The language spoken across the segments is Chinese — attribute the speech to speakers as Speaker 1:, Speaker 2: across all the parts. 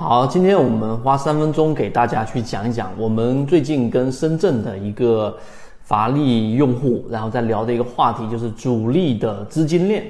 Speaker 1: 好，今天我们花三分钟给大家去讲一讲我们最近跟深圳的一个乏力用户，然后再聊的一个话题，就是主力的资金链。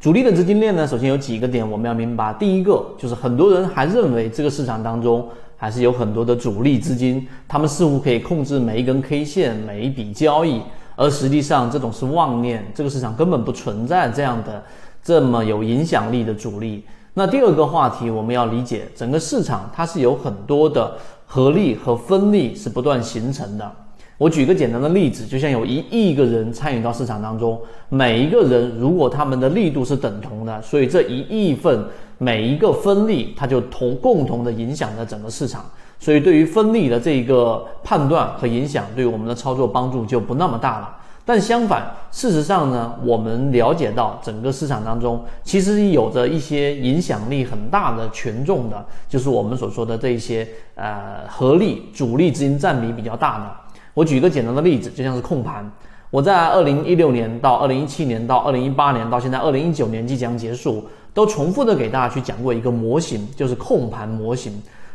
Speaker 1: 主力的资金链呢，首先有几个点我们要明白。第一个就是很多人还认为这个市场当中还是有很多的主力资金，他们似乎可以控制每一根 K 线、每一笔交易，而实际上这种是妄念，这个市场根本不存在这样的这么有影响力的主力。那第二个话题，我们要理解整个市场，它是有很多的合力和分力是不断形成的。我举个简单的例子，就像有一亿个人参与到市场当中，每一个人如果他们的力度是等同的，所以这一亿份每一个分力，它就同共同的影响着整个市场。所以对于分力的这个判断和影响，对我们的操作帮助就不那么大了。但相反，事实上呢，我们了解到整个市场当中，其实有着一些影响力很大的权重的，就是我们所说的这一些呃合力主力资金占比比较大的。我举一个简单的例子，就像是控盘。我在二零一六年到二零一七年到二零一八年到现在二零一九年即将结束，都重复的给大家去讲过一个模型，就是控盘模型。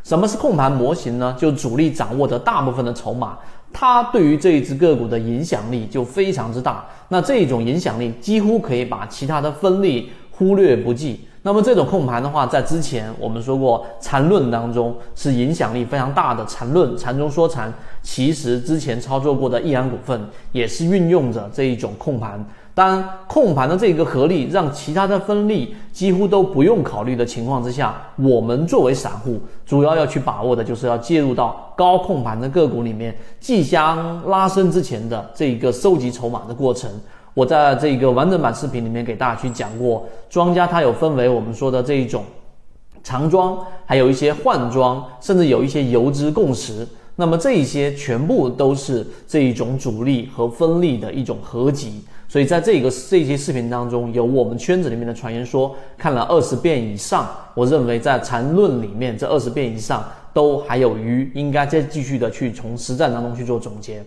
Speaker 1: 什么是控盘模型呢？就主力掌握着大部分的筹码。它对于这一只个股的影响力就非常之大，那这种影响力几乎可以把其他的分力忽略不计。那么这种控盘的话，在之前我们说过缠论当中是影响力非常大的缠论，缠中说禅。其实之前操作过的易安股份也是运用着这一种控盘。当，控盘的这个合力让其他的分力几乎都不用考虑的情况之下，我们作为散户，主要要去把握的就是要介入到高控盘的个股里面，即将拉升之前的这一个收集筹码的过程。我在这个完整版视频里面给大家去讲过，庄家它有分为我们说的这一种长庄，还有一些换庄，甚至有一些游资共识。那么这一些全部都是这一种主力和分力的一种合集。所以在这个这些视频当中，有我们圈子里面的传言说，看了二十遍以上，我认为在缠论里面这二十遍以上都还有余，应该再继续的去从实战当中去做总结。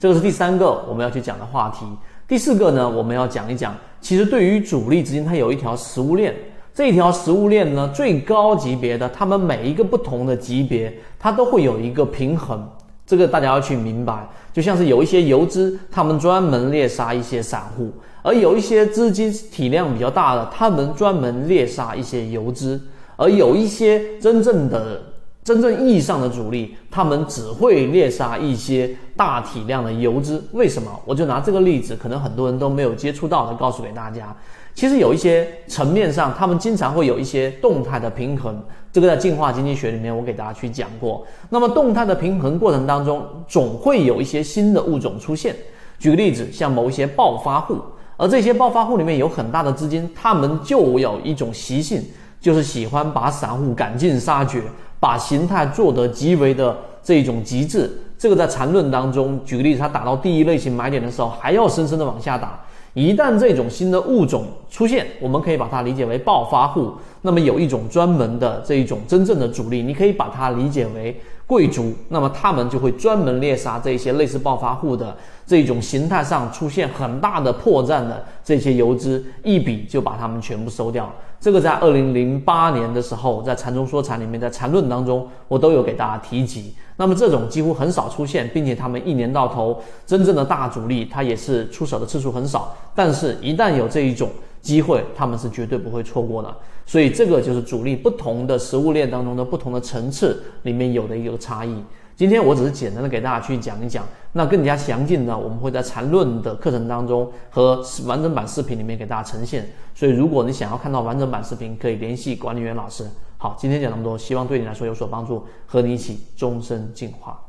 Speaker 1: 这个是第三个我们要去讲的话题。第四个呢，我们要讲一讲，其实对于主力资金，它有一条食物链，这一条食物链呢，最高级别的，他们每一个不同的级别，它都会有一个平衡。这个大家要去明白，就像是有一些游资，他们专门猎杀一些散户；而有一些资金体量比较大的，他们专门猎杀一些游资；而有一些真正的、真正意义上的主力，他们只会猎杀一些大体量的游资。为什么？我就拿这个例子，可能很多人都没有接触到的，告诉给大家。其实有一些层面上，他们经常会有一些动态的平衡。这个在进化经济学里面，我给大家去讲过。那么动态的平衡过程当中，总会有一些新的物种出现。举个例子，像某一些暴发户，而这些暴发户里面有很大的资金，他们就有一种习性，就是喜欢把散户赶尽杀绝，把形态做得极为的这种极致。这个在缠论当中，举个例子，它打到第一类型买点的时候，还要深深的往下打。一旦这种新的物种出现，我们可以把它理解为暴发户。那么有一种专门的这一种真正的主力，你可以把它理解为贵族。那么他们就会专门猎杀这些类似暴发户的这种形态上出现很大的破绽的这些游资，一笔就把他们全部收掉。这个在二零零八年的时候，在禅中说禅里面，在禅论当中，我都有给大家提及。那么这种几乎很少出现，并且他们一年到头真正的大主力，他也是出手的次数很少。但是，一旦有这一种机会，他们是绝对不会错过的。所以，这个就是主力不同的食物链当中的不同的层次里面有的一个差异。今天我只是简单的给大家去讲一讲，那更加详尽的，我们会在缠论的课程当中和完整版视频里面给大家呈现。所以，如果你想要看到完整版视频，可以联系管理员老师。好，今天讲那么多，希望对你来说有所帮助，和你一起终身进化。